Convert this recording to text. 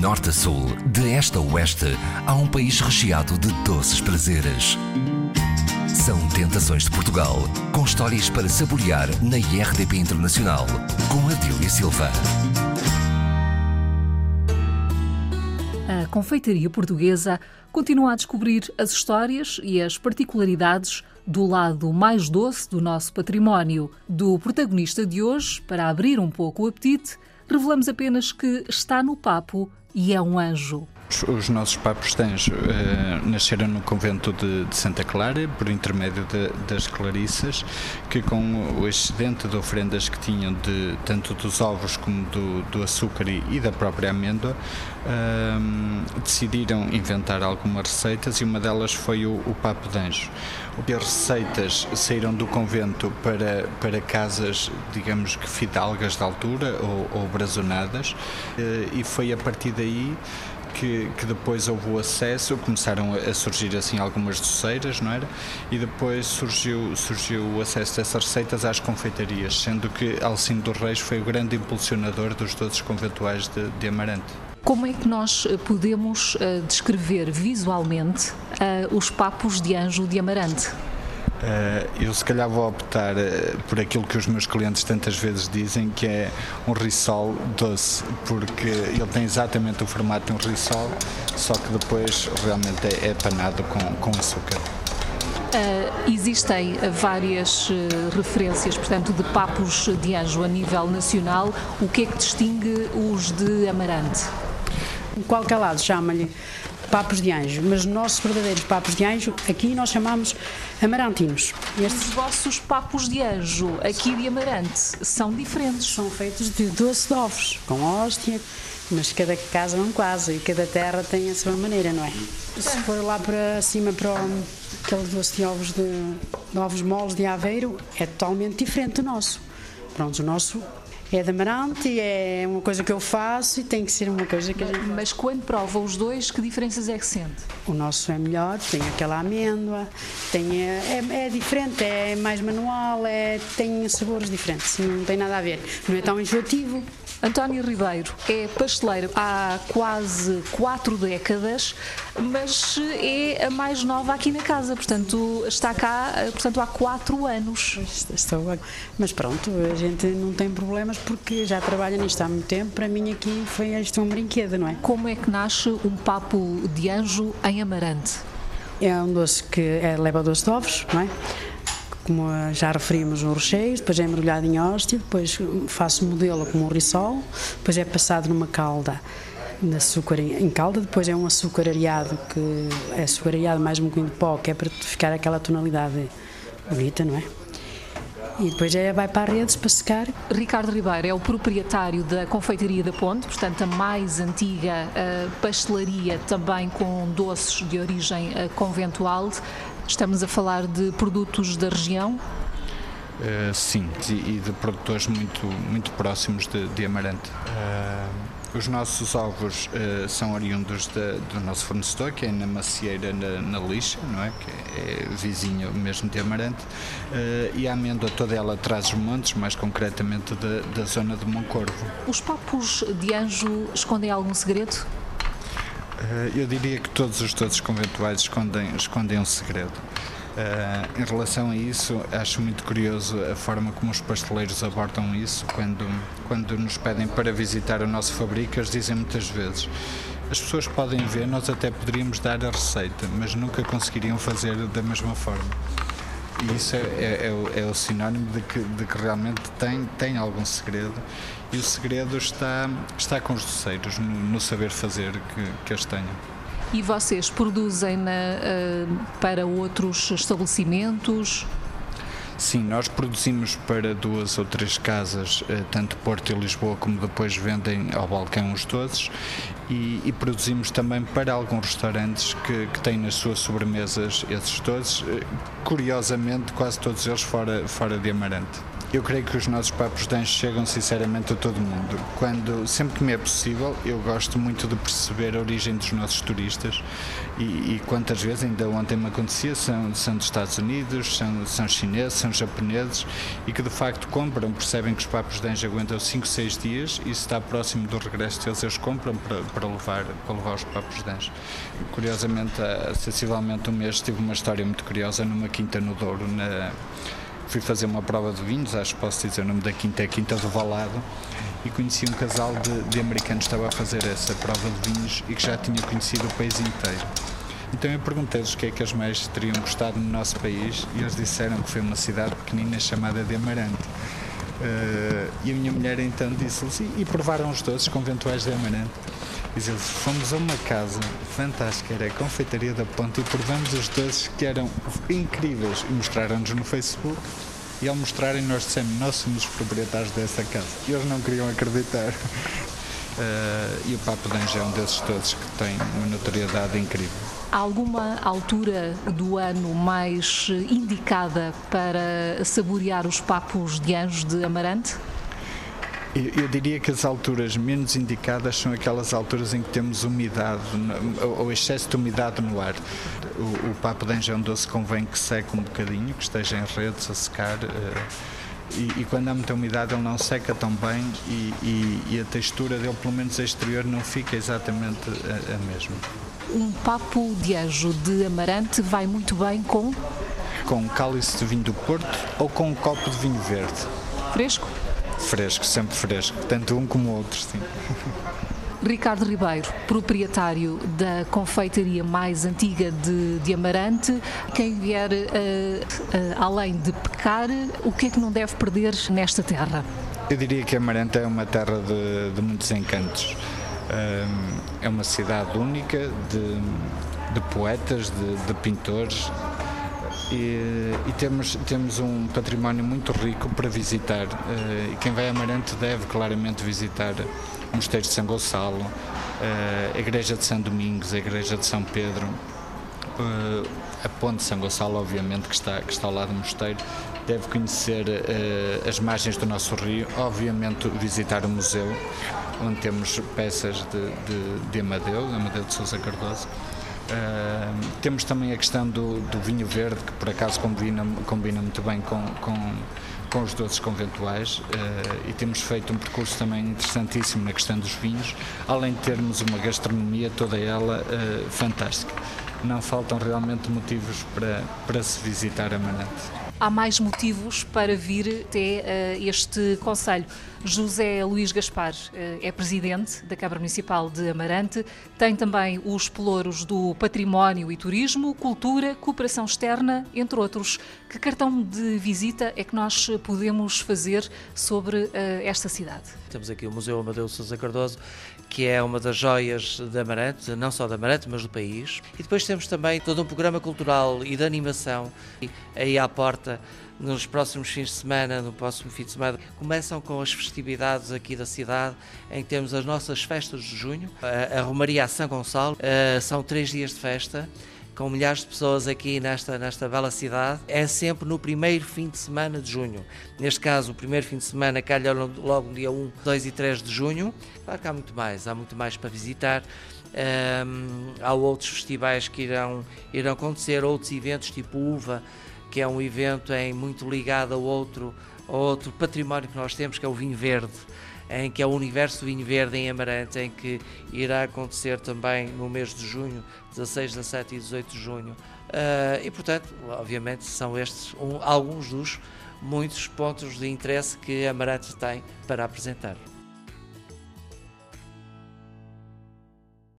norte a sul, de este a oeste, há um país recheado de doces prazeres. São Tentações de Portugal, com histórias para saborear na IRDP Internacional, com Adília Silva. A confeitaria portuguesa continua a descobrir as histórias e as particularidades do lado mais doce do nosso património. Do protagonista de hoje, para abrir um pouco o apetite, revelamos apenas que está no papo e é um anjo. Os nossos papos tens uh, nasceram no convento de, de, Santa Clara, por intermédio de, das Clarissas, que com o excedente de ofrendas que tinham de tanto dos ovos como do, do açúcar e, e, da própria amêndoa, uh, decidiram inventar algumas receitas e uma delas foi o, o papo de anjo. As receitas saíram do convento para, para casas, digamos que fidalgas de altura ou, ou brazonadas, uh, e foi a partir daí que, que, depois houve o acesso, começaram a surgir assim algumas doceiras, não era? E depois surgiu, surgiu o acesso dessas receitas às confeitarias, sendo que Alcino dos Reis foi o grande impulsionador dos doces conventuais de, de Amarante. Como é que nós eh, podemos uh, descrever visualmente uh, os papos de anjo de Amarante? Uh, eu se calhar vou optar uh, por aquilo que os meus clientes tantas vezes dizem que é um risol doce, porque ele tem exatamente o formato de um risol, só que depois realmente é, é panado com, com açúcar. Uh, existem várias referências, portanto, de papos de anjo a nível nacional. O que é que distingue os de Amarante? Qualquer lado chama-lhe papos de anjo, mas os nossos verdadeiros papos de anjo, aqui nós chamamos amarantinos. Estes... Os vossos papos de anjo, aqui de Amarante, são diferentes. São feitos de doce de ovos, com hóstia, mas cada casa é um quase e cada terra tem a sua maneira, não é? Se for lá para cima para o, aquele doce de ovos de, de ovos moles de Aveiro, é totalmente diferente do nosso. Pronto, o nosso é de amarante, é uma coisa que eu faço e tem que ser uma coisa que a gente. Mas quando prova os dois, que diferenças é que sente? O nosso é melhor, tem aquela amêndoa, tem, é, é, é diferente, é mais manual, é, tem sabores diferentes, não tem nada a ver. Não é tão enjoativo. António Ribeiro é pasteleiro há quase quatro décadas, mas é a mais nova aqui na casa, portanto está cá portanto, há quatro anos. Estou, mas pronto, a gente não tem problemas porque já trabalha nisto há muito tempo. Para mim aqui foi isto um brinquedo, não é? Como é que nasce um papo de anjo em Amarante? É um doce que é, leva doce de ovos, não é? Como já referimos, um recheio, depois é embrulhado em hóstia, depois faço modelo como um risol, depois é passado numa calda de açúcar em calda, depois é um açúcar areado, que é açúcar areado mais um bocadinho de pó, que é para ficar aquela tonalidade bonita, não é? E depois é, vai para a redes para secar. Ricardo Ribeiro é o proprietário da Confeitaria da Ponte, portanto a mais antiga uh, pastelaria também com doces de origem uh, conventual. Estamos a falar de produtos da região? Uh, sim, e de produtores muito, muito próximos de, de Amarante. Uh, os nossos ovos uh, são oriundos de, do nosso fornecedor, que é na macieira na, na, Lixa, não é? que é vizinho mesmo de Amarante, e a amêndoa toda ela traz os montes, mais concretamente da, da zona de Moncorvo. Os papos de anjo escondem algum segredo? Eh, eu diria que todos os doces conventuais escondem, escondem um segredo. Uh, em relação a isso, acho muito curioso a forma como os pasteleiros abordam isso quando, quando nos pedem para visitar o nosso fabrico, eles dizem muitas vezes as pessoas podem ver, nós até poderíamos dar a receita, mas nunca conseguiriam fazer da mesma forma. E isso é, é, é, o, é o, sinónimo de que, de que realmente tem, tem algum segredo e o segredo está, está com os doceiros, no, no saber fazer que, que eles tenham. E vocês produzem na, uh, para outros estabelecimentos? Sim, nós produzimos para duas ou três casas, eh, tanto Porto e Lisboa, como depois vendem ao balcão os doces, e, e produzimos também para alguns restaurantes que, que têm nas suas sobremesas esses doces, eh, curiosamente quase todos eles fora, fora de Amarante. Eu creio que os nossos papos de chegam sinceramente a todo mundo. Quando, sempre que me é possível, eu gosto muito de perceber a origem dos nossos turistas e, e quantas vezes, ainda ontem me acontecia, são, são dos Estados Unidos, são, são chineses, são japoneses e que de facto compram, percebem que os papos de aguentam 5, 6 dias e se está próximo do regresso deles, eles compram para, para, levar, para levar os papos de. Curiosamente, há sensivelmente um mês tive uma história muito curiosa numa quinta no Douro, na fui fazer uma prova de vinhos, acho que posso dizer o nome da quinta é Quinta do Valado, e conheci um casal de, de americanos que estava a fazer essa prova de vinhos e que já tinha conhecido o país inteiro. Então eu perguntei-lhes o que é que eles mais teriam gostado no nosso país e eles disseram que foi uma cidade pequenina chamada de Amarante. Uh, e a minha mulher então disse-lhes, e, e provaram os doces conventuais de Amarante. Diz eles, fomos a uma casa fantástica, era a confeitaria da Ponte e provamos os doces que eram incríveis e mostraram-nos no Facebook. E ao mostrarem, nós dissemos, nós somos os proprietários dessa casa. E eles não queriam acreditar. Uh, e o Papo de Anjo é um desses todos que tem uma notoriedade incrível. Há alguma altura do ano mais indicada para saborear os papos de anjos de Amarante? Eu, diria que as alturas menos indicadas são aquelas alturas em que temos umidade, ou excesso de umidade no ar. O, o papo de enjão doce convém que seque um bocadinho, que esteja em redes a secar. Eh, e, e, quando há muita umidade ele não seca tão bem e, e, e, a textura dele, pelo menos exterior, não fica exatamente a, a mesma. Um papo de anjo de amarante vai muito bem com? Com cálice de vinho do Porto ou com um copo de vinho verde. Fresco? Fresco, sempre fresco, tanto um como o outro, sim. Ricardo Ribeiro, proprietário da confeitaria mais antiga de, de Amarante, quem vier uh, uh, além de pecar, o que é que não deve perder nesta terra? Eu diria que Amarante é uma terra de, de muitos encantos. Um, é uma cidade única de, de poetas, de, de pintores, e, e, temos, temos um património muito rico para visitar. Uh, e quem vai a Amarante deve claramente visitar o Mosteiro de São Gonçalo, uh, a Igreja de São Domingos, a Igreja de São Pedro, uh, a Ponte de São Gonçalo, obviamente, que está, que está ao lado do mosteiro. Deve conhecer as margens do nosso rio, obviamente visitar o museu, onde temos peças de, de, de Amadeu, Amadeu de Sousa Cardoso Temos também a questão do, do, vinho verde, que por acaso combina, combina muito bem com, com, com os doces conventuais uh, e temos feito um percurso também interessantíssimo na questão dos vinhos, além de termos uma gastronomia toda ela uh, fantástica. Não faltam realmente motivos para, para se visitar a Manante há mais motivos para vir até uh, este Conselho. José Luís Gaspar uh, é presidente da Câmara Municipal de Amarante, tem também os pelouros do Património e Turismo, Cultura, Cooperação Externa, entre outros. Que cartão de visita é que nós podemos fazer sobre uh, esta cidade? Temos aqui o Museu Amadeu Sousa Cardoso, que é uma das joias de Amarante, não só de Amarante, mas do país. E depois temos também todo um programa cultural e de animação aí à porta nos próximos fins de semana, no próximo fim de semana, começam com as festividades aqui da cidade, em que temos as nossas festas de junho, a, Romaria a São Gonçalo, uh, são três dias de festa, com milhares de pessoas aqui nesta, nesta bela cidade, é sempre no primeiro fim de semana de junho. Neste caso, o primeiro fim de semana calha logo no dia 1, 2 e 3 de junho. Claro que há muito mais, há muito mais para visitar. Um, há outros festivais que irão, irão acontecer, outros eventos tipo UVA, que é um evento em, muito ligado ao outro, ao outro património que nós temos, que é o vinho verde em que é o Universo Vinho Verde em Amarante, em que irá acontecer também no mês de junho, 16, 17 e 18 de junho. Uh, e, portanto, obviamente, são estes um, alguns dos muitos pontos de interesse que Amarante tem para apresentar.